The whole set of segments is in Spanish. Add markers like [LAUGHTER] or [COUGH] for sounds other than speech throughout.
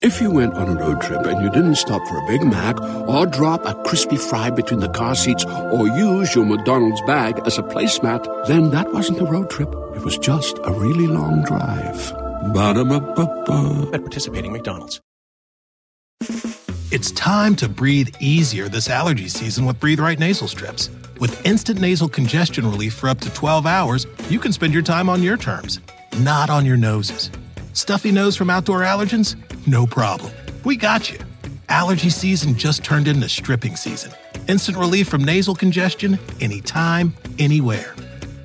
If you went on a road trip and you didn't stop for a Big Mac or drop a crispy fry between the car seats or use your McDonald's bag as a placemat, then that wasn't a road trip. It was just a really long drive. Ba-da-ba-ba-ba. At participating McDonald's. It's time to breathe easier this allergy season with Breathe Right nasal strips. With instant nasal congestion relief for up to 12 hours, you can spend your time on your terms, not on your noses. Stuffy nose from outdoor allergens? No problem. We got you. Allergy season just turned into stripping season. Instant relief from nasal congestion anytime, anywhere.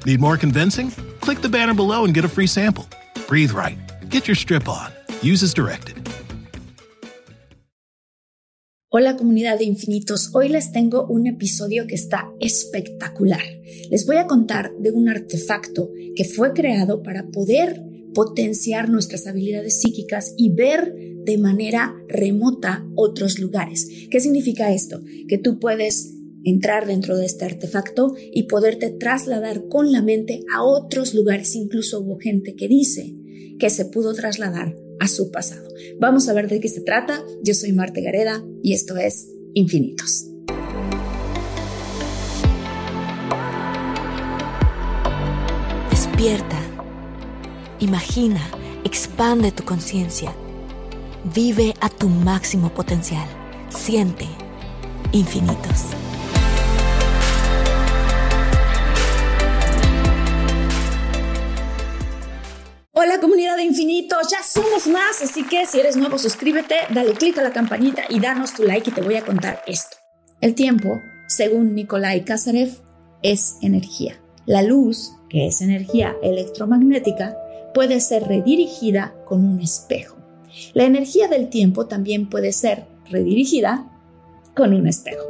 Need more convincing? Click the banner below and get a free sample. Breathe right. Get your strip on. Use as directed. Hola comunidad de infinitos, hoy les tengo un episodio que está espectacular. Les voy a contar de un artefacto que fue creado para poder potenciar nuestras habilidades psíquicas y ver de manera remota otros lugares. ¿Qué significa esto? Que tú puedes entrar dentro de este artefacto y poderte trasladar con la mente a otros lugares. Incluso hubo gente que dice que se pudo trasladar a su pasado. Vamos a ver de qué se trata. Yo soy Marte Gareda y esto es Infinitos. Despierta. Imagina, expande tu conciencia. Vive a tu máximo potencial. Siente infinitos. Hola comunidad de infinitos, ya somos más, así que si eres nuevo suscríbete, dale click a la campanita y danos tu like y te voy a contar esto. El tiempo, según Nikolai Kazarev, es energía. La luz, que es energía electromagnética, puede ser redirigida con un espejo. La energía del tiempo también puede ser redirigida con un espejo.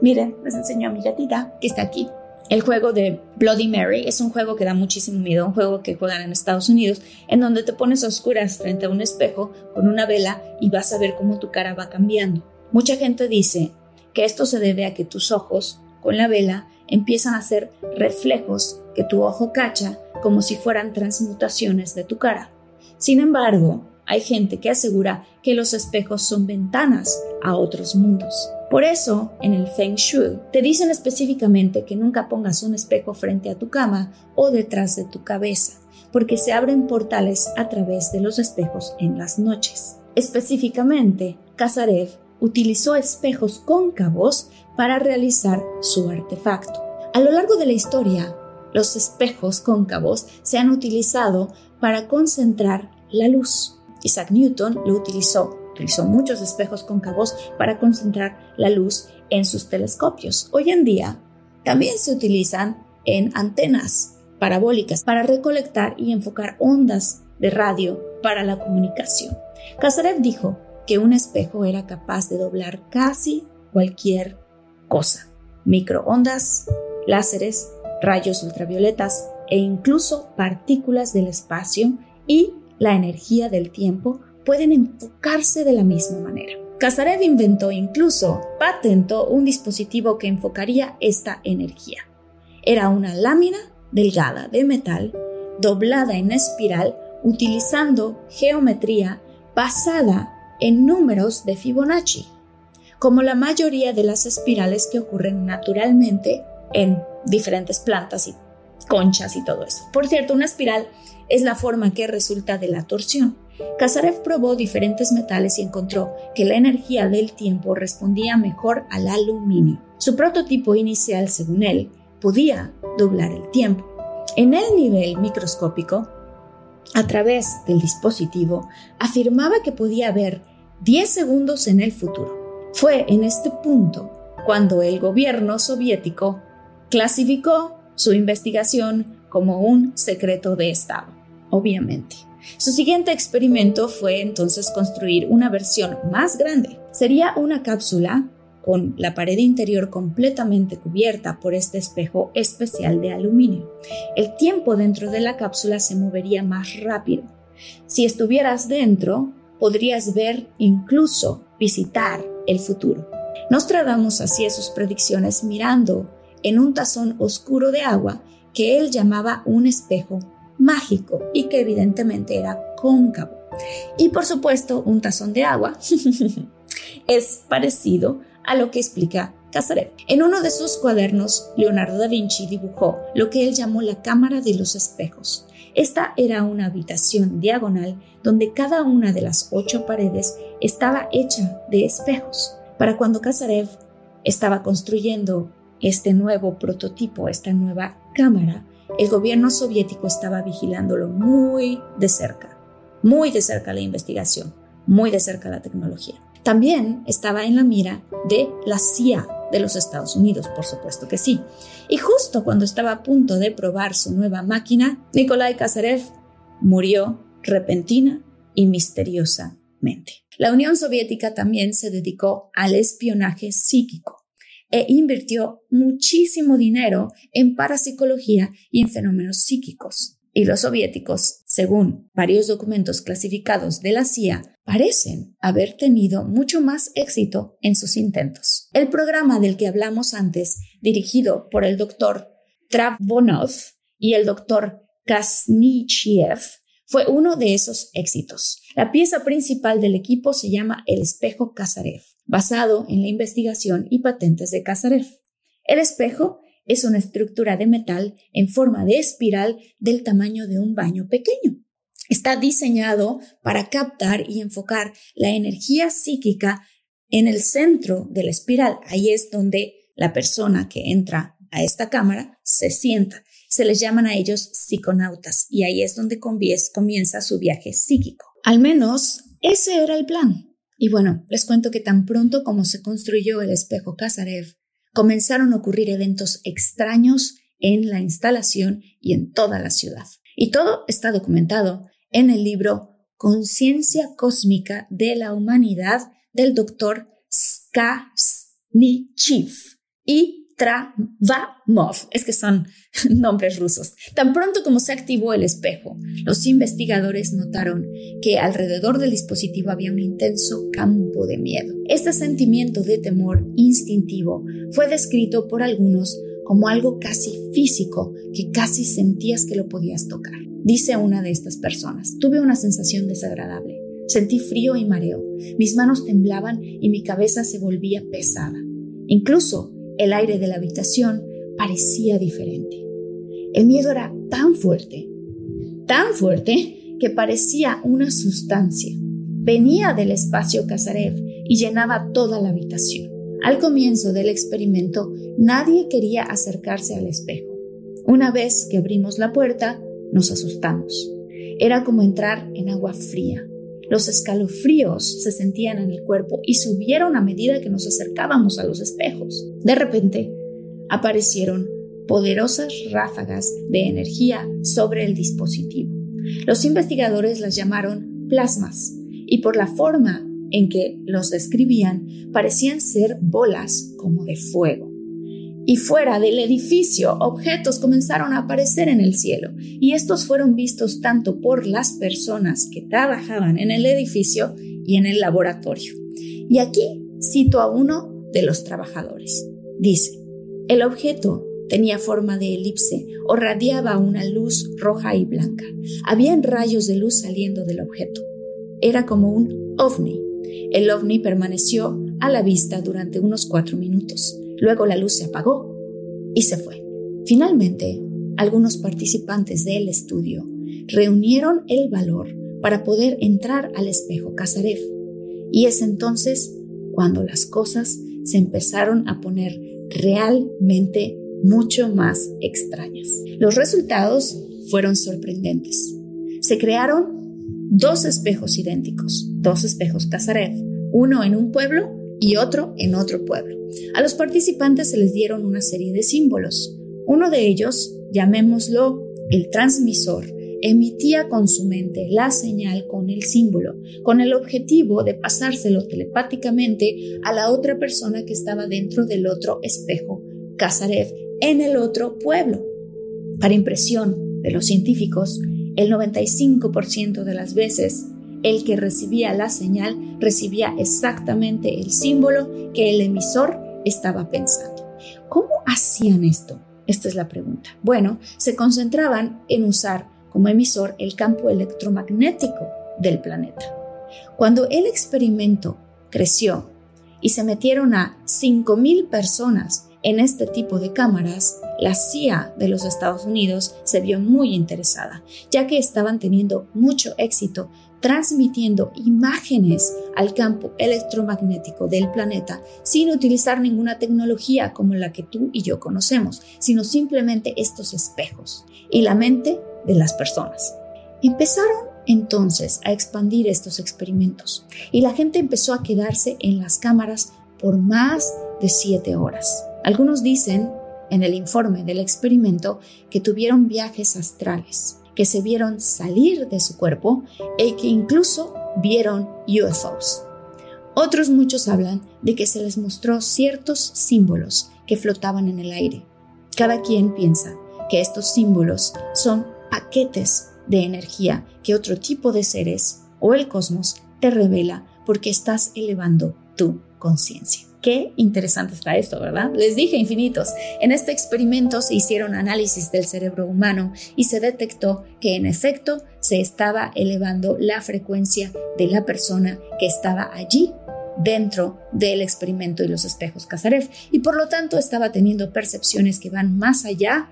Miren, les enseño a mi gatita que está aquí. El juego de Bloody Mary es un juego que da muchísimo miedo, un juego que juegan en Estados Unidos, en donde te pones a oscuras frente a un espejo con una vela y vas a ver cómo tu cara va cambiando. Mucha gente dice que esto se debe a que tus ojos, con la vela, empiezan a hacer reflejos que tu ojo cacha como si fueran transmutaciones de tu cara. Sin embargo, hay gente que asegura que los espejos son ventanas a otros mundos. Por eso, en el Feng Shui, te dicen específicamente que nunca pongas un espejo frente a tu cama o detrás de tu cabeza, porque se abren portales a través de los espejos en las noches. Específicamente, Kazarev utilizó espejos cóncavos para realizar su artefacto. A lo largo de la historia, los espejos cóncavos se han utilizado para concentrar la luz. Isaac Newton lo utilizó utilizó muchos espejos cóncavos para concentrar la luz en sus telescopios. Hoy en día también se utilizan en antenas parabólicas para recolectar y enfocar ondas de radio para la comunicación. Kazarev dijo que un espejo era capaz de doblar casi cualquier cosa, microondas, láseres, rayos ultravioletas e incluso partículas del espacio y la energía del tiempo pueden enfocarse de la misma manera. Kazarev inventó incluso, patentó un dispositivo que enfocaría esta energía. Era una lámina delgada de metal doblada en espiral utilizando geometría basada en números de Fibonacci, como la mayoría de las espirales que ocurren naturalmente en diferentes plantas y conchas y todo eso. Por cierto, una espiral es la forma que resulta de la torsión. Kazarev probó diferentes metales y encontró que la energía del tiempo respondía mejor al aluminio. Su prototipo inicial, según él, podía doblar el tiempo. En el nivel microscópico, a través del dispositivo, afirmaba que podía ver 10 segundos en el futuro. Fue en este punto cuando el gobierno soviético clasificó su investigación como un secreto de Estado, obviamente. Su siguiente experimento fue entonces construir una versión más grande. Sería una cápsula con la pared interior completamente cubierta por este espejo especial de aluminio. El tiempo dentro de la cápsula se movería más rápido. Si estuvieras dentro, podrías ver incluso visitar el futuro. Nostradamus hacía sus predicciones mirando en un tazón oscuro de agua que él llamaba un espejo mágico y que evidentemente era cóncavo. Y por supuesto, un tazón de agua [LAUGHS] es parecido a lo que explica Casaret. En uno de sus cuadernos, Leonardo da Vinci dibujó lo que él llamó la cámara de los espejos. Esta era una habitación diagonal donde cada una de las ocho paredes estaba hecha de espejos. Para cuando Casarev estaba construyendo este nuevo prototipo, esta nueva cámara, el gobierno soviético estaba vigilándolo muy de cerca, muy de cerca la investigación, muy de cerca la tecnología. También estaba en la mira de la CIA de los Estados Unidos, por supuesto que sí. Y justo cuando estaba a punto de probar su nueva máquina, Nikolai Kazarev murió repentina y misteriosamente. La Unión Soviética también se dedicó al espionaje psíquico e invirtió muchísimo dinero en parapsicología y en fenómenos psíquicos. Y los soviéticos, según varios documentos clasificados de la CIA, parecen haber tenido mucho más éxito en sus intentos. El programa del que hablamos antes, dirigido por el doctor Travonov y el doctor Kasnichiev, fue uno de esos éxitos. La pieza principal del equipo se llama El espejo Kazarev, basado en la investigación y patentes de Kazarev. El espejo es una estructura de metal en forma de espiral del tamaño de un baño pequeño. Está diseñado para captar y enfocar la energía psíquica en el centro de la espiral. Ahí es donde la persona que entra a esta cámara se sienta se les llaman a ellos psiconautas y ahí es donde comienza su viaje psíquico. Al menos ese era el plan. Y bueno, les cuento que tan pronto como se construyó el espejo Kazarev, comenzaron a ocurrir eventos extraños en la instalación y en toda la ciudad. Y todo está documentado en el libro Conciencia Cósmica de la Humanidad del doctor Skasnichiv y Travamov, es que son [LAUGHS] nombres rusos. Tan pronto como se activó el espejo, los investigadores notaron que alrededor del dispositivo había un intenso campo de miedo. Este sentimiento de temor instintivo fue descrito por algunos como algo casi físico, que casi sentías que lo podías tocar. Dice una de estas personas, tuve una sensación desagradable. Sentí frío y mareo. Mis manos temblaban y mi cabeza se volvía pesada. Incluso el aire de la habitación parecía diferente. El miedo era tan fuerte, tan fuerte, que parecía una sustancia. Venía del espacio Kazarev y llenaba toda la habitación. Al comienzo del experimento, nadie quería acercarse al espejo. Una vez que abrimos la puerta, nos asustamos. Era como entrar en agua fría. Los escalofríos se sentían en el cuerpo y subieron a medida que nos acercábamos a los espejos. De repente, aparecieron poderosas ráfagas de energía sobre el dispositivo. Los investigadores las llamaron plasmas y por la forma en que los describían parecían ser bolas como de fuego y fuera del edificio objetos comenzaron a aparecer en el cielo y estos fueron vistos tanto por las personas que trabajaban en el edificio y en el laboratorio. Y aquí cito a uno de los trabajadores. Dice, el objeto tenía forma de elipse o radiaba una luz roja y blanca. Habían rayos de luz saliendo del objeto. Era como un ovni. El ovni permaneció a la vista durante unos cuatro minutos. Luego la luz se apagó y se fue. Finalmente, algunos participantes del estudio reunieron el valor para poder entrar al espejo Kazarev. Y es entonces cuando las cosas se empezaron a poner realmente mucho más extrañas. Los resultados fueron sorprendentes. Se crearon dos espejos idénticos, dos espejos Kazarev, uno en un pueblo y otro en otro pueblo. A los participantes se les dieron una serie de símbolos. Uno de ellos, llamémoslo el transmisor, emitía con su mente la señal con el símbolo, con el objetivo de pasárselo telepáticamente a la otra persona que estaba dentro del otro espejo, Kazarev, en el otro pueblo. Para impresión de los científicos, el 95% de las veces el que recibía la señal recibía exactamente el símbolo que el emisor estaba pensando. ¿Cómo hacían esto? Esta es la pregunta. Bueno, se concentraban en usar como emisor el campo electromagnético del planeta. Cuando el experimento creció y se metieron a 5.000 personas en este tipo de cámaras, la CIA de los Estados Unidos se vio muy interesada, ya que estaban teniendo mucho éxito transmitiendo imágenes al campo electromagnético del planeta sin utilizar ninguna tecnología como la que tú y yo conocemos, sino simplemente estos espejos y la mente de las personas. Empezaron entonces a expandir estos experimentos y la gente empezó a quedarse en las cámaras por más de siete horas. Algunos dicen en el informe del experimento que tuvieron viajes astrales, que se vieron salir de su cuerpo y que incluso vieron UFOs. Otros muchos hablan de que se les mostró ciertos símbolos que flotaban en el aire. Cada quien piensa que estos símbolos son paquetes de energía que otro tipo de seres o el cosmos te revela porque estás elevando tu conciencia. Qué interesante está esto, ¿verdad? Les dije infinitos. En este experimento se hicieron análisis del cerebro humano y se detectó que en efecto se estaba elevando la frecuencia de la persona que estaba allí dentro del experimento y los espejos Kazarev y por lo tanto estaba teniendo percepciones que van más allá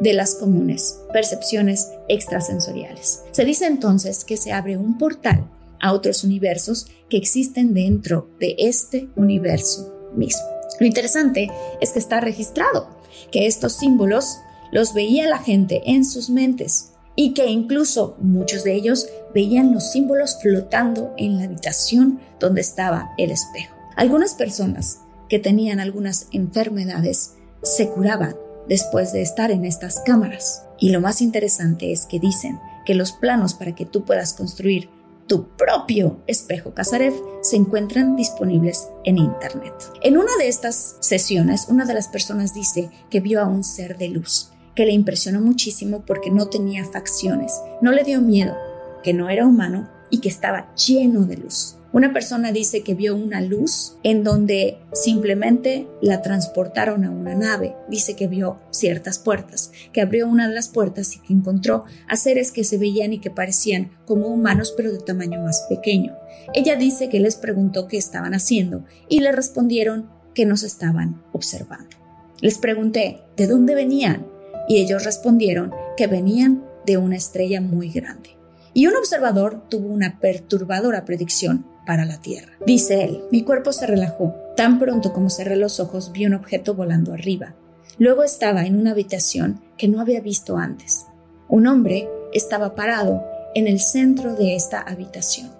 de las comunes, percepciones extrasensoriales. Se dice entonces que se abre un portal a otros universos que existen dentro de este universo mismo. Lo interesante es que está registrado, que estos símbolos los veía la gente en sus mentes y que incluso muchos de ellos veían los símbolos flotando en la habitación donde estaba el espejo. Algunas personas que tenían algunas enfermedades se curaban después de estar en estas cámaras. Y lo más interesante es que dicen que los planos para que tú puedas construir tu propio espejo Kazarev se encuentran disponibles en Internet. En una de estas sesiones, una de las personas dice que vio a un ser de luz, que le impresionó muchísimo porque no tenía facciones, no le dio miedo, que no era humano y que estaba lleno de luz. Una persona dice que vio una luz en donde simplemente la transportaron a una nave. Dice que vio ciertas puertas, que abrió una de las puertas y que encontró a seres que se veían y que parecían como humanos pero de tamaño más pequeño. Ella dice que les preguntó qué estaban haciendo y le respondieron que nos estaban observando. Les pregunté de dónde venían y ellos respondieron que venían de una estrella muy grande. Y un observador tuvo una perturbadora predicción para la Tierra. Dice él, mi cuerpo se relajó. Tan pronto como cerré los ojos vi un objeto volando arriba. Luego estaba en una habitación que no había visto antes. Un hombre estaba parado en el centro de esta habitación.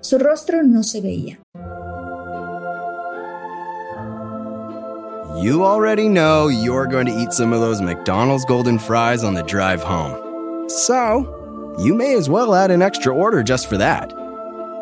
Su rostro no se veía. You already know you're going to eat some of those McDonald's golden fries on the drive home. So, you may as well add an extra order just for that.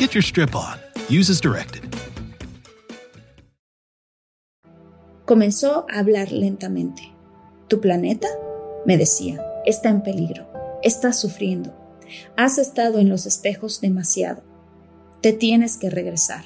Get your strip on. Use as directed. Comenzó a hablar lentamente. Tu planeta, me decía, está en peligro. Estás sufriendo. Has estado en los espejos demasiado. Te tienes que regresar.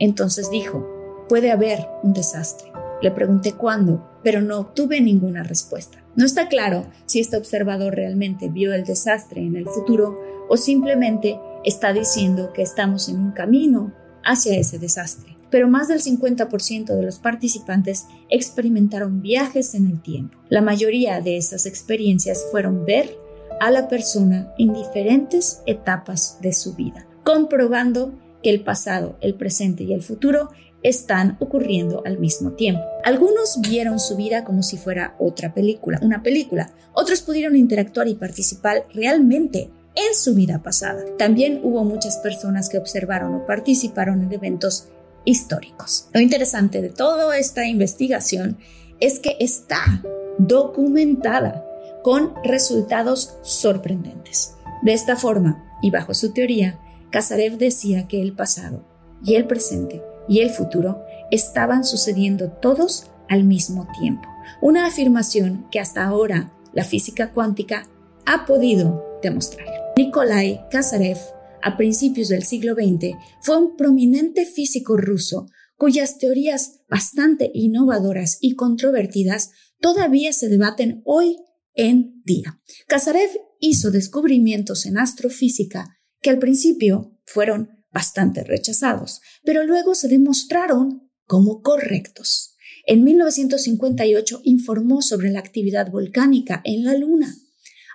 Entonces dijo, puede haber un desastre. Le pregunté cuándo, pero no obtuve ninguna respuesta. No está claro si este observador realmente vio el desastre en el futuro o simplemente está diciendo que estamos en un camino hacia ese desastre. Pero más del 50% de los participantes experimentaron viajes en el tiempo. La mayoría de esas experiencias fueron ver a la persona en diferentes etapas de su vida, comprobando que el pasado, el presente y el futuro están ocurriendo al mismo tiempo. Algunos vieron su vida como si fuera otra película, una película. Otros pudieron interactuar y participar realmente en su vida pasada. También hubo muchas personas que observaron o participaron en eventos históricos. Lo interesante de toda esta investigación es que está documentada con resultados sorprendentes. De esta forma, y bajo su teoría, Kazarev decía que el pasado y el presente y el futuro estaban sucediendo todos al mismo tiempo. Una afirmación que hasta ahora la física cuántica ha podido demostrar. Nikolai Kazarev, a principios del siglo XX, fue un prominente físico ruso cuyas teorías bastante innovadoras y controvertidas todavía se debaten hoy en día. Kazarev hizo descubrimientos en astrofísica que al principio fueron bastante rechazados, pero luego se demostraron como correctos. En 1958 informó sobre la actividad volcánica en la Luna.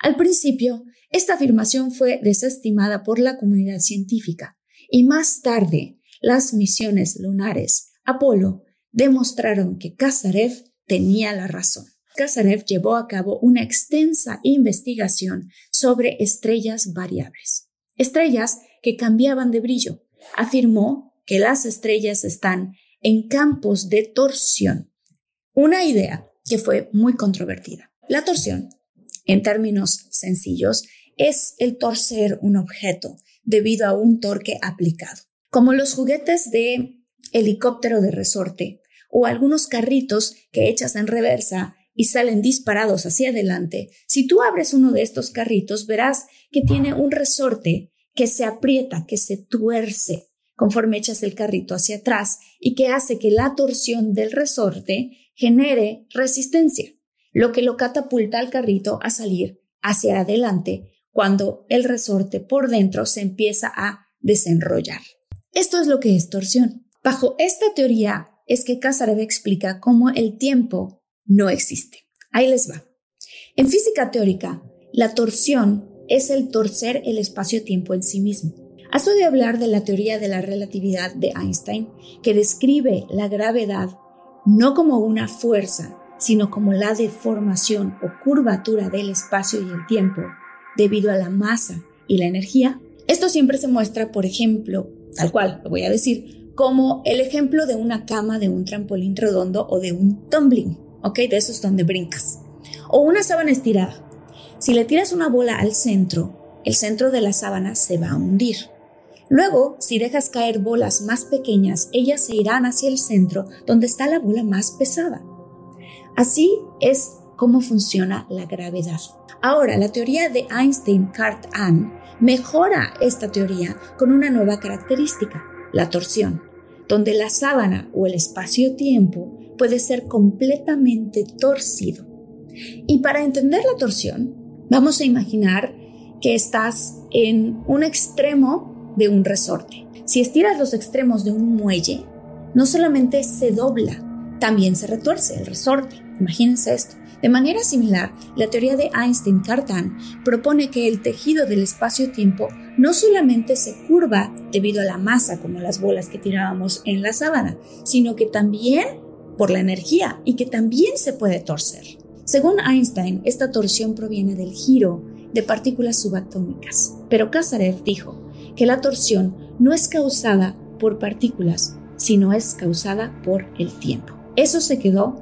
Al principio, esta afirmación fue desestimada por la comunidad científica y más tarde las misiones lunares Apolo demostraron que Kazarev tenía la razón. Kazarev llevó a cabo una extensa investigación sobre estrellas variables, estrellas que cambiaban de brillo. Afirmó que las estrellas están en campos de torsión, una idea que fue muy controvertida. La torsión, en términos sencillos, es el torcer un objeto debido a un torque aplicado. Como los juguetes de helicóptero de resorte o algunos carritos que echas en reversa y salen disparados hacia adelante, si tú abres uno de estos carritos verás que tiene un resorte que se aprieta, que se tuerce conforme echas el carrito hacia atrás y que hace que la torsión del resorte genere resistencia, lo que lo catapulta al carrito a salir hacia adelante cuando el resorte por dentro se empieza a desenrollar. Esto es lo que es torsión. Bajo esta teoría es que Kazarev explica cómo el tiempo no existe. Ahí les va. En física teórica, la torsión es el torcer el espacio-tiempo en sí mismo. Has oído hablar de la teoría de la relatividad de Einstein, que describe la gravedad no como una fuerza, sino como la deformación o curvatura del espacio y el tiempo debido a la masa y la energía. Esto siempre se muestra, por ejemplo, tal cual, lo voy a decir, como el ejemplo de una cama, de un trampolín redondo o de un tumbling, ¿ok? De esos donde brincas. O una sábana estirada. Si le tiras una bola al centro, el centro de la sábana se va a hundir. Luego, si dejas caer bolas más pequeñas, ellas se irán hacia el centro donde está la bola más pesada. Así es cómo funciona la gravedad. Ahora, la teoría de Einstein-Cartan mejora esta teoría con una nueva característica, la torsión, donde la sábana o el espacio-tiempo puede ser completamente torcido. Y para entender la torsión, vamos a imaginar que estás en un extremo de un resorte. Si estiras los extremos de un muelle, no solamente se dobla, también se retuerce el resorte. Imagínense esto. De manera similar, la teoría de Einstein-Cartan propone que el tejido del espacio-tiempo no solamente se curva debido a la masa como las bolas que tirábamos en la sábana, sino que también por la energía y que también se puede torcer. Según Einstein, esta torsión proviene del giro de partículas subatómicas, pero Kazarev dijo que la torsión no es causada por partículas, sino es causada por el tiempo. Eso se quedó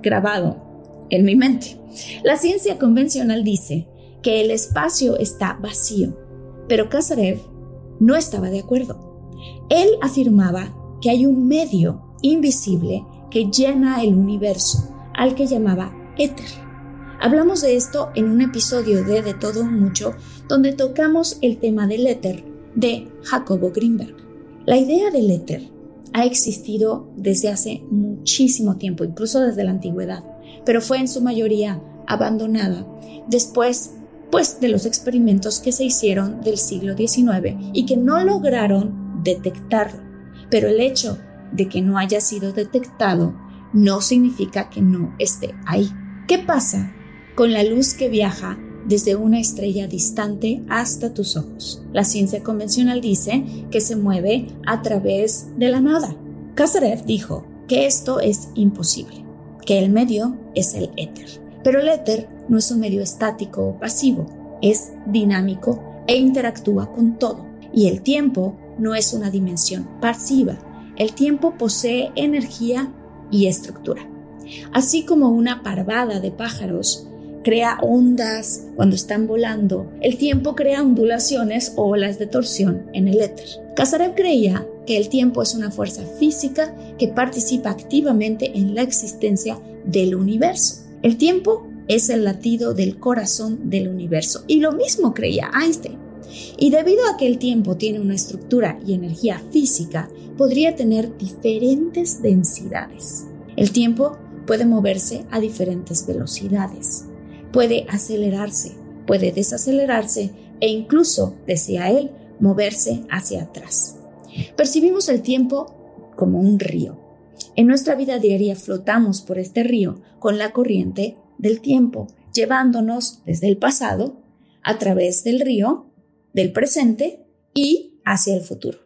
grabado en mi mente. La ciencia convencional dice que el espacio está vacío, pero Kazarev no estaba de acuerdo. Él afirmaba que hay un medio invisible que llena el universo, al que llamaba éter. Hablamos de esto en un episodio de De todo mucho, donde tocamos el tema del éter de Jacobo Greenberg. La idea del éter ha existido desde hace muchísimo tiempo, incluso desde la antigüedad pero fue en su mayoría abandonada después pues de los experimentos que se hicieron del siglo XIX y que no lograron detectarlo. Pero el hecho de que no haya sido detectado no significa que no esté ahí. ¿Qué pasa con la luz que viaja desde una estrella distante hasta tus ojos? La ciencia convencional dice que se mueve a través de la nada. Kazarev dijo que esto es imposible que el medio es el éter. Pero el éter no es un medio estático o pasivo, es dinámico e interactúa con todo. Y el tiempo no es una dimensión pasiva, el tiempo posee energía y estructura. Así como una parvada de pájaros crea ondas cuando están volando. El tiempo crea ondulaciones o olas de torsión en el éter. Kazarev creía el tiempo es una fuerza física que participa activamente en la existencia del universo. El tiempo es el latido del corazón del universo. Y lo mismo creía Einstein. Y debido a que el tiempo tiene una estructura y energía física, podría tener diferentes densidades. El tiempo puede moverse a diferentes velocidades, puede acelerarse, puede desacelerarse e incluso, decía él, moverse hacia atrás. Percibimos el tiempo como un río. En nuestra vida diaria flotamos por este río con la corriente del tiempo, llevándonos desde el pasado a través del río, del presente y hacia el futuro.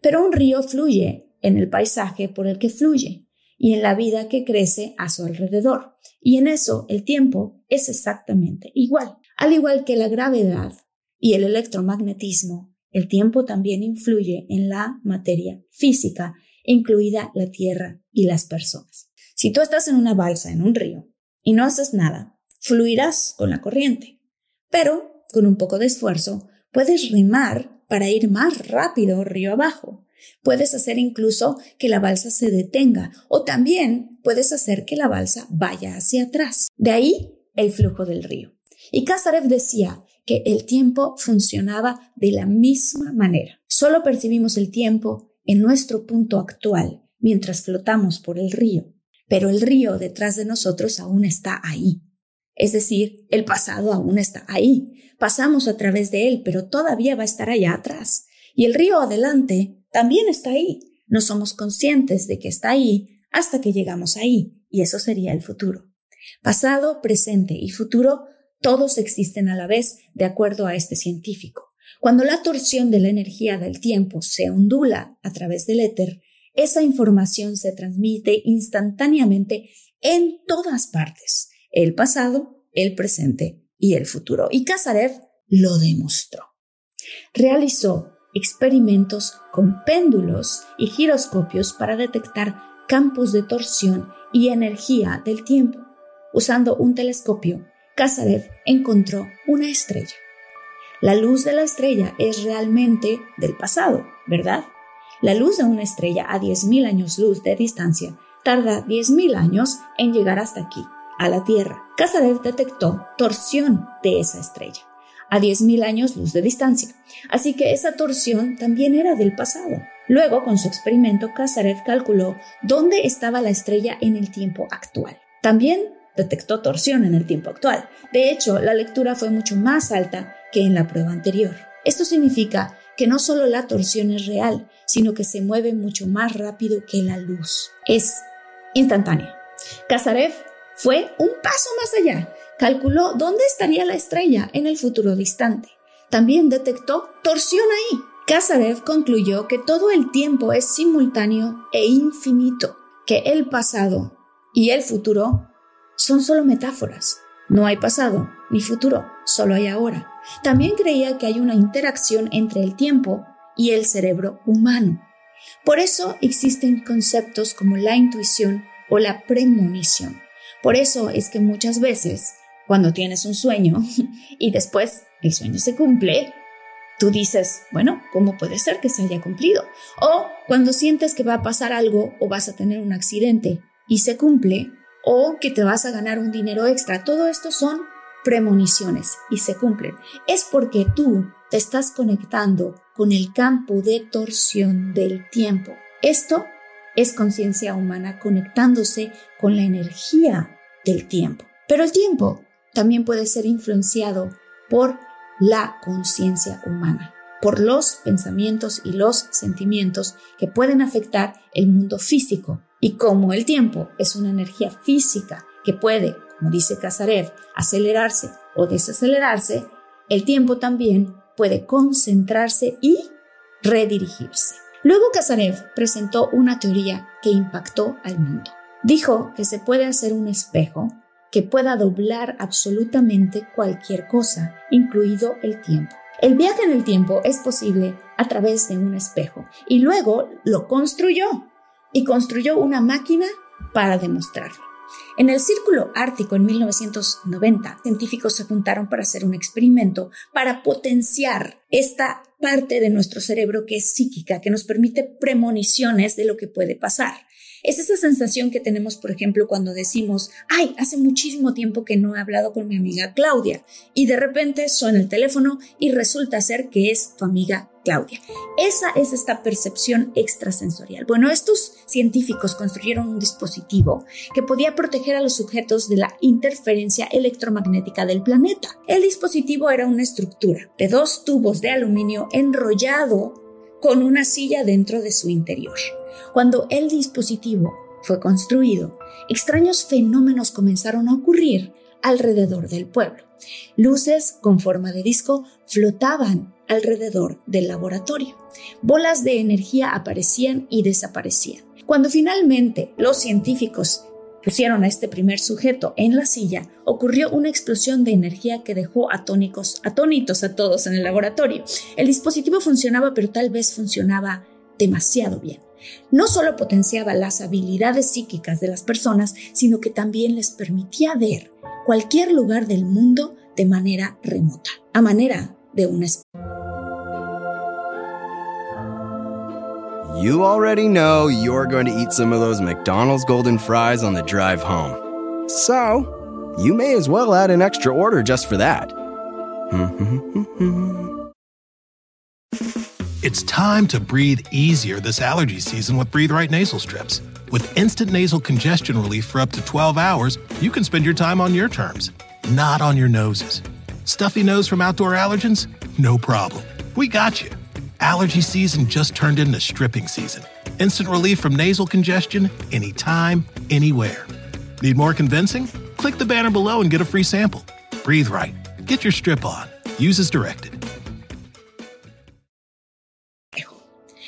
Pero un río fluye en el paisaje por el que fluye y en la vida que crece a su alrededor. Y en eso el tiempo es exactamente igual. Al igual que la gravedad y el electromagnetismo, el tiempo también influye en la materia física, incluida la tierra y las personas. Si tú estás en una balsa en un río y no haces nada, fluirás con la corriente. Pero, con un poco de esfuerzo, puedes remar para ir más rápido río abajo. Puedes hacer incluso que la balsa se detenga o también puedes hacer que la balsa vaya hacia atrás. De ahí el flujo del río. Y Kazarev decía que el tiempo funcionaba de la misma manera. Solo percibimos el tiempo en nuestro punto actual mientras flotamos por el río pero el río detrás de nosotros aún está ahí. Es decir, el pasado aún está ahí. Pasamos a través de él, pero todavía va a estar allá atrás. Y el río adelante también está ahí. No somos conscientes de que está ahí hasta que llegamos ahí, y eso sería el futuro. Pasado, presente y futuro, todos existen a la vez, de acuerdo a este científico. Cuando la torsión de la energía del tiempo se ondula a través del éter, esa información se transmite instantáneamente en todas partes, el pasado, el presente y el futuro. Y Kazarev lo demostró. Realizó experimentos con péndulos y giroscopios para detectar campos de torsión y energía del tiempo. Usando un telescopio, Kazarev encontró una estrella. La luz de la estrella es realmente del pasado, ¿verdad? La luz de una estrella a 10.000 años luz de distancia tarda 10.000 años en llegar hasta aquí, a la Tierra. Kazarev detectó torsión de esa estrella a 10.000 años luz de distancia, así que esa torsión también era del pasado. Luego, con su experimento, Kazarev calculó dónde estaba la estrella en el tiempo actual. También detectó torsión en el tiempo actual. De hecho, la lectura fue mucho más alta que en la prueba anterior. Esto significa que no solo la torsión es real, sino que se mueve mucho más rápido que la luz. Es instantánea. Kazarev fue un paso más allá. Calculó dónde estaría la estrella en el futuro distante. También detectó torsión ahí. Kazarev concluyó que todo el tiempo es simultáneo e infinito, que el pasado y el futuro son solo metáforas. No hay pasado ni futuro, solo hay ahora. También creía que hay una interacción entre el tiempo y el cerebro humano. Por eso existen conceptos como la intuición o la premonición. Por eso es que muchas veces, cuando tienes un sueño [LAUGHS] y después el sueño se cumple, tú dices, bueno, ¿cómo puede ser que se haya cumplido? O cuando sientes que va a pasar algo o vas a tener un accidente y se cumple, o que te vas a ganar un dinero extra, todo esto son premoniciones y se cumplen. Es porque tú te estás conectando con el campo de torsión del tiempo. Esto es conciencia humana conectándose con la energía del tiempo. Pero el tiempo también puede ser influenciado por la conciencia humana, por los pensamientos y los sentimientos que pueden afectar el mundo físico. Y como el tiempo es una energía física que puede, como dice Casarev, acelerarse o desacelerarse, el tiempo también puede concentrarse y redirigirse. Luego Kazarev presentó una teoría que impactó al mundo. Dijo que se puede hacer un espejo que pueda doblar absolutamente cualquier cosa, incluido el tiempo. El viaje en el tiempo es posible a través de un espejo y luego lo construyó y construyó una máquina para demostrarlo. En el Círculo Ártico en 1990, científicos se juntaron para hacer un experimento para potenciar esta parte de nuestro cerebro que es psíquica, que nos permite premoniciones de lo que puede pasar. Es esa sensación que tenemos, por ejemplo, cuando decimos, ay, hace muchísimo tiempo que no he hablado con mi amiga Claudia, y de repente suena el teléfono y resulta ser que es tu amiga Claudia. Esa es esta percepción extrasensorial. Bueno, estos científicos construyeron un dispositivo que podía proteger a los sujetos de la interferencia electromagnética del planeta. El dispositivo era una estructura de dos tubos de aluminio enrollado con una silla dentro de su interior. Cuando el dispositivo fue construido, extraños fenómenos comenzaron a ocurrir alrededor del pueblo. Luces con forma de disco flotaban alrededor del laboratorio. Bolas de energía aparecían y desaparecían. Cuando finalmente los científicos pusieron a este primer sujeto en la silla, ocurrió una explosión de energía que dejó atónicos, atónitos a todos en el laboratorio. El dispositivo funcionaba, pero tal vez funcionaba demasiado bien. No solo potenciaba las habilidades psíquicas de las personas, sino que también les permitía ver cualquier lugar del mundo de manera remota, a manera de una You already know you're going to eat some of those McDonald's golden fries on the drive home. So, you may as well add an extra order just for that. [LAUGHS] it's time to breathe easier this allergy season with Breathe Right nasal strips. With instant nasal congestion relief for up to 12 hours, you can spend your time on your terms, not on your noses. Stuffy nose from outdoor allergens? No problem. We got you. Allergy season just turned into stripping season. Instant relief from nasal congestion anytime, anywhere. Need more convincing? Click the banner below and get a free sample. Breathe right. Get your strip on. Use as directed.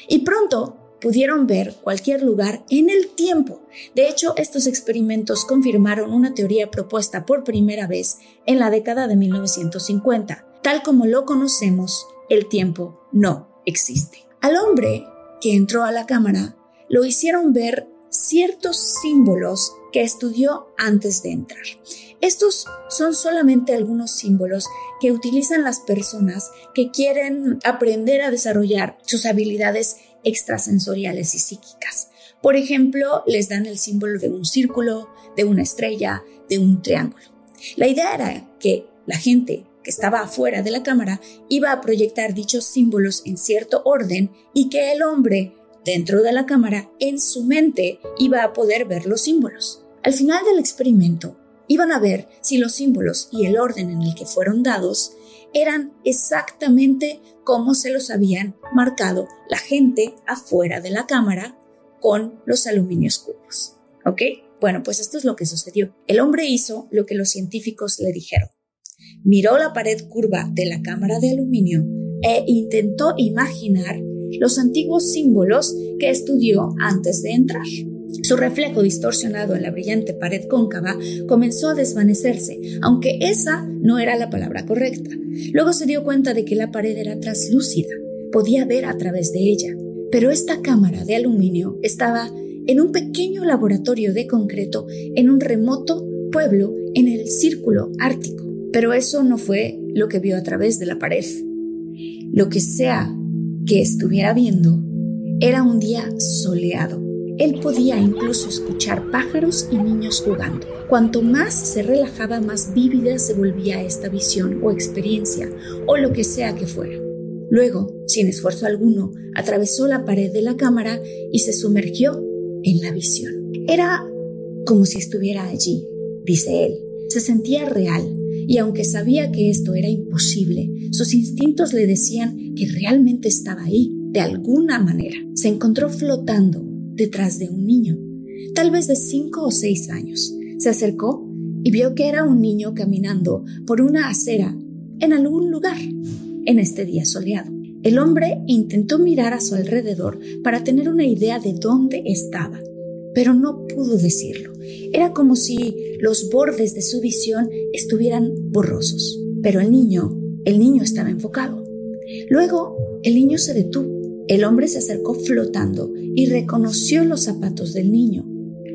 Y pronto pudieron ver cualquier lugar en el tiempo. De hecho, estos experimentos confirmaron una teoría propuesta por primera vez en la década de 1950. Tal como lo conocemos, el tiempo no existe. Al hombre que entró a la cámara lo hicieron ver ciertos símbolos que estudió antes de entrar. Estos son solamente algunos símbolos que utilizan las personas que quieren aprender a desarrollar sus habilidades extrasensoriales y psíquicas. Por ejemplo, les dan el símbolo de un círculo, de una estrella, de un triángulo. La idea era que la gente que estaba afuera de la cámara iba a proyectar dichos símbolos en cierto orden y que el hombre dentro de la cámara en su mente iba a poder ver los símbolos. Al final del experimento, iban a ver si los símbolos y el orden en el que fueron dados eran exactamente como se los habían marcado la gente afuera de la cámara con los aluminios cubos. ¿Ok? Bueno, pues esto es lo que sucedió. El hombre hizo lo que los científicos le dijeron miró la pared curva de la cámara de aluminio e intentó imaginar los antiguos símbolos que estudió antes de entrar. Su reflejo distorsionado en la brillante pared cóncava comenzó a desvanecerse, aunque esa no era la palabra correcta. Luego se dio cuenta de que la pared era translúcida, podía ver a través de ella. Pero esta cámara de aluminio estaba en un pequeño laboratorio de concreto en un remoto pueblo en el círculo ártico. Pero eso no fue lo que vio a través de la pared. Lo que sea que estuviera viendo era un día soleado. Él podía incluso escuchar pájaros y niños jugando. Cuanto más se relajaba, más vívida se volvía esta visión o experiencia, o lo que sea que fuera. Luego, sin esfuerzo alguno, atravesó la pared de la cámara y se sumergió en la visión. Era como si estuviera allí, dice él. Se sentía real, y aunque sabía que esto era imposible, sus instintos le decían que realmente estaba ahí, de alguna manera. Se encontró flotando detrás de un niño, tal vez de cinco o seis años. Se acercó y vio que era un niño caminando por una acera en algún lugar en este día soleado. El hombre intentó mirar a su alrededor para tener una idea de dónde estaba, pero no pudo decirlo. Era como si los bordes de su visión estuvieran borrosos. Pero el niño, el niño estaba enfocado. Luego, el niño se detuvo. El hombre se acercó flotando y reconoció los zapatos del niño,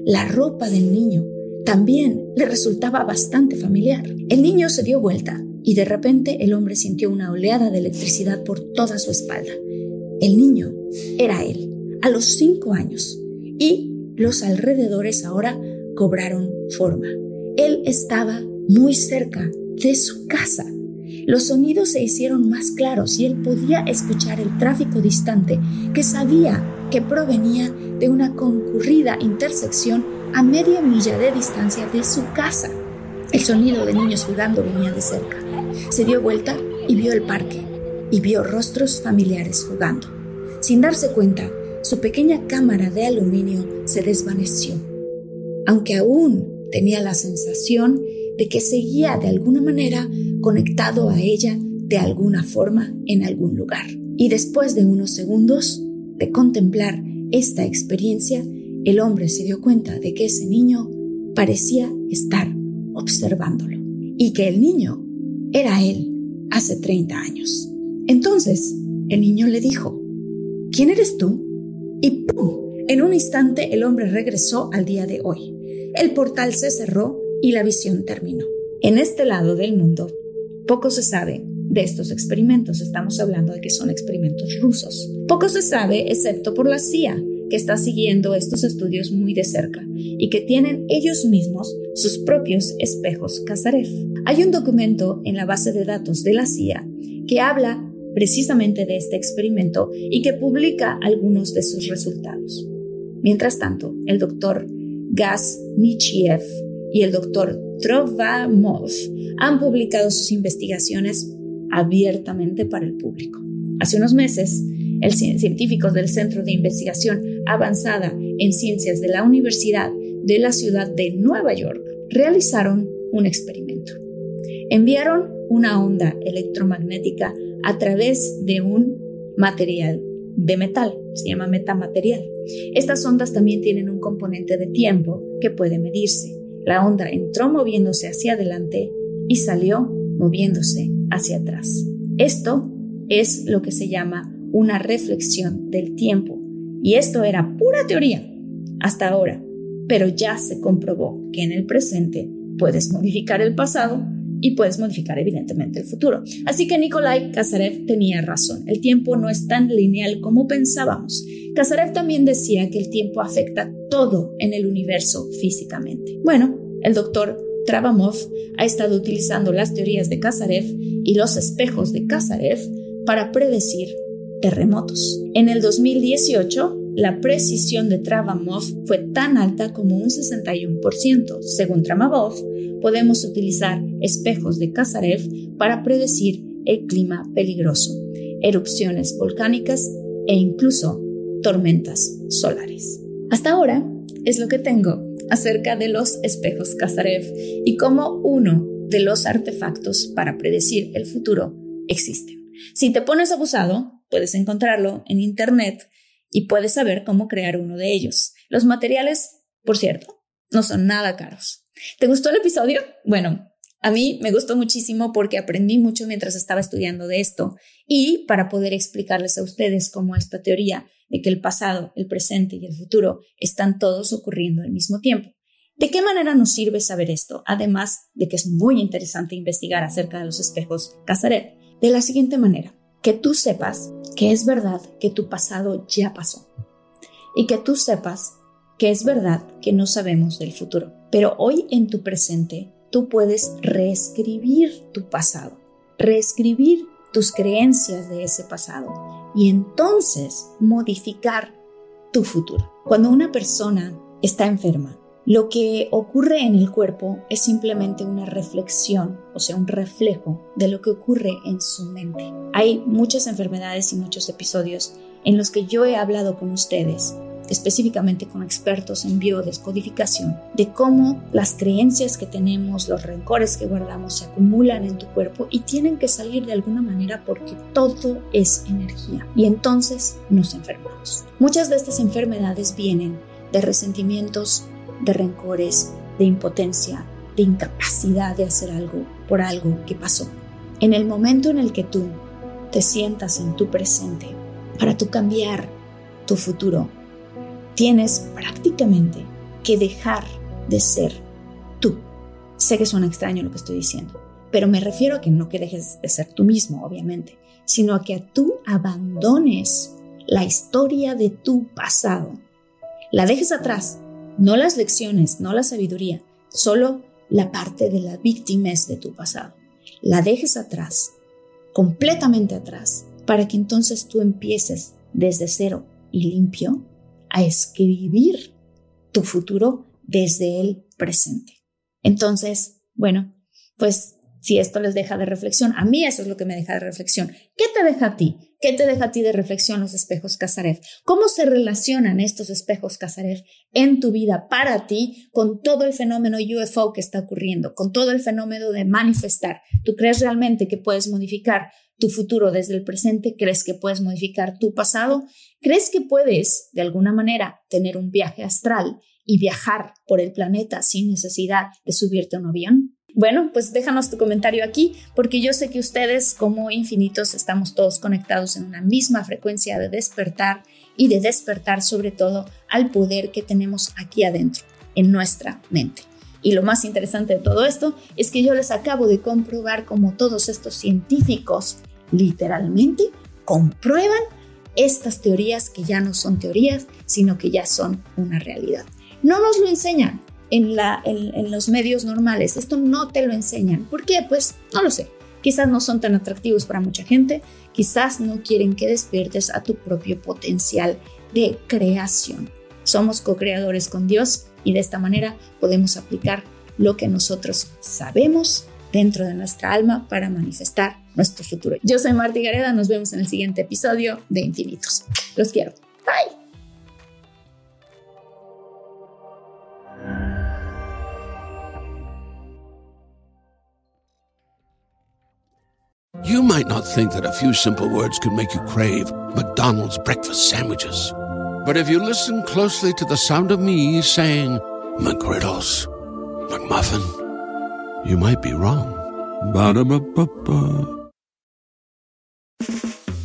la ropa del niño, también le resultaba bastante familiar. El niño se dio vuelta y de repente el hombre sintió una oleada de electricidad por toda su espalda. El niño era él, a los cinco años, y los alrededores ahora cobraron forma. Él estaba muy cerca de su casa. Los sonidos se hicieron más claros y él podía escuchar el tráfico distante que sabía que provenía de una concurrida intersección a media milla de distancia de su casa. El sonido de niños jugando venía de cerca. Se dio vuelta y vio el parque y vio rostros familiares jugando. Sin darse cuenta, su pequeña cámara de aluminio se desvaneció, aunque aún tenía la sensación de que seguía de alguna manera conectado a ella de alguna forma en algún lugar. Y después de unos segundos de contemplar esta experiencia, el hombre se dio cuenta de que ese niño parecía estar observándolo y que el niño era él hace 30 años. Entonces, el niño le dijo, ¿quién eres tú? Y ¡pum! En un instante el hombre regresó al día de hoy. El portal se cerró y la visión terminó. En este lado del mundo, poco se sabe de estos experimentos. Estamos hablando de que son experimentos rusos. Poco se sabe excepto por la CIA, que está siguiendo estos estudios muy de cerca y que tienen ellos mismos sus propios espejos Kazarev. Hay un documento en la base de datos de la CIA que habla precisamente de este experimento y que publica algunos de sus resultados. Mientras tanto, el doctor Gas Michiev y el doctor Trovamov han publicado sus investigaciones abiertamente para el público. Hace unos meses, el científicos del Centro de Investigación Avanzada en Ciencias de la Universidad de la Ciudad de Nueva York realizaron un experimento. Enviaron una onda electromagnética a través de un material de metal, se llama metamaterial. Estas ondas también tienen un componente de tiempo que puede medirse. La onda entró moviéndose hacia adelante y salió moviéndose hacia atrás. Esto es lo que se llama una reflexión del tiempo. Y esto era pura teoría hasta ahora, pero ya se comprobó que en el presente puedes modificar el pasado y puedes modificar evidentemente el futuro. Así que Nikolai Kazarev tenía razón, el tiempo no es tan lineal como pensábamos. Kazarev también decía que el tiempo afecta todo en el universo físicamente. Bueno, el doctor Travamov ha estado utilizando las teorías de Kazarev y los espejos de Kazarev para predecir terremotos. En el 2018, la precisión de Travamov fue tan alta como un 61%. Según Travamov, podemos utilizar espejos de Kazarev para predecir el clima peligroso, erupciones volcánicas e incluso tormentas solares. Hasta ahora es lo que tengo acerca de los espejos Kazarev y cómo uno de los artefactos para predecir el futuro existe. Si te pones abusado, Puedes encontrarlo en Internet y puedes saber cómo crear uno de ellos. Los materiales, por cierto, no son nada caros. ¿Te gustó el episodio? Bueno, a mí me gustó muchísimo porque aprendí mucho mientras estaba estudiando de esto y para poder explicarles a ustedes cómo esta teoría de que el pasado, el presente y el futuro están todos ocurriendo al mismo tiempo. ¿De qué manera nos sirve saber esto? Además de que es muy interesante investigar acerca de los espejos Casaret. De la siguiente manera que tú sepas que es verdad que tu pasado ya pasó y que tú sepas que es verdad que no sabemos del futuro. Pero hoy en tu presente tú puedes reescribir tu pasado, reescribir tus creencias de ese pasado y entonces modificar tu futuro. Cuando una persona está enferma, lo que ocurre en el cuerpo es simplemente una reflexión, o sea, un reflejo de lo que ocurre en su mente. Hay muchas enfermedades y muchos episodios en los que yo he hablado con ustedes específicamente con expertos en biodescodificación, de cómo las creencias que tenemos, los rencores que guardamos se acumulan en tu cuerpo y tienen que salir de alguna manera porque todo es energía y entonces nos enfermamos. Muchas de estas enfermedades vienen de resentimientos de rencores, de impotencia, de incapacidad de hacer algo por algo que pasó. En el momento en el que tú te sientas en tu presente para tú cambiar tu futuro, tienes prácticamente que dejar de ser Sé que suena extraño lo que estoy diciendo, pero me refiero a que no que dejes de ser tú mismo, obviamente, sino a que tú abandones la historia de tu pasado. La dejes atrás, no las lecciones, no la sabiduría, solo la parte de la víctima de tu pasado. La dejes atrás, completamente atrás, para que entonces tú empieces desde cero y limpio a escribir tu futuro desde el presente. Entonces, bueno, pues si esto les deja de reflexión, a mí eso es lo que me deja de reflexión. ¿Qué te deja a ti? ¿Qué te deja a ti de reflexión los espejos Casarev? ¿Cómo se relacionan estos espejos Casarev en tu vida para ti con todo el fenómeno UFO que está ocurriendo, con todo el fenómeno de manifestar? ¿Tú crees realmente que puedes modificar tu futuro desde el presente? ¿Crees que puedes modificar tu pasado? ¿Crees que puedes, de alguna manera, tener un viaje astral y viajar por el planeta sin necesidad de subirte a un avión? Bueno, pues déjanos tu comentario aquí porque yo sé que ustedes como infinitos estamos todos conectados en una misma frecuencia de despertar y de despertar sobre todo al poder que tenemos aquí adentro, en nuestra mente. Y lo más interesante de todo esto es que yo les acabo de comprobar cómo todos estos científicos literalmente comprueban estas teorías que ya no son teorías, sino que ya son una realidad. No nos lo enseñan, en, los medios normales. Esto no te lo enseñan. ¿Por qué? Pues no lo sé. Quizás no son tan atractivos para mucha gente, quizás no quieren que despiertes a tu propio potencial de creación. Somos co-creadores con Dios y de esta manera podemos aplicar lo que nosotros sabemos dentro de nuestra alma para manifestar nuestro futuro. Yo soy Marti Gareda, nos vemos en el siguiente episodio de Infinitos. Los quiero. Bye. You might not think that a few simple words could make you crave McDonald's breakfast sandwiches. But if you listen closely to the sound of me saying McGriddles, McMuffin, you might be wrong. Ba-da-ba-ba-ba.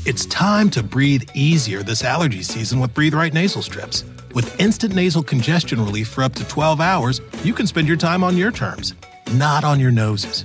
It's time to breathe easier this allergy season with Breathe Right nasal strips. With instant nasal congestion relief for up to 12 hours, you can spend your time on your terms, not on your noses.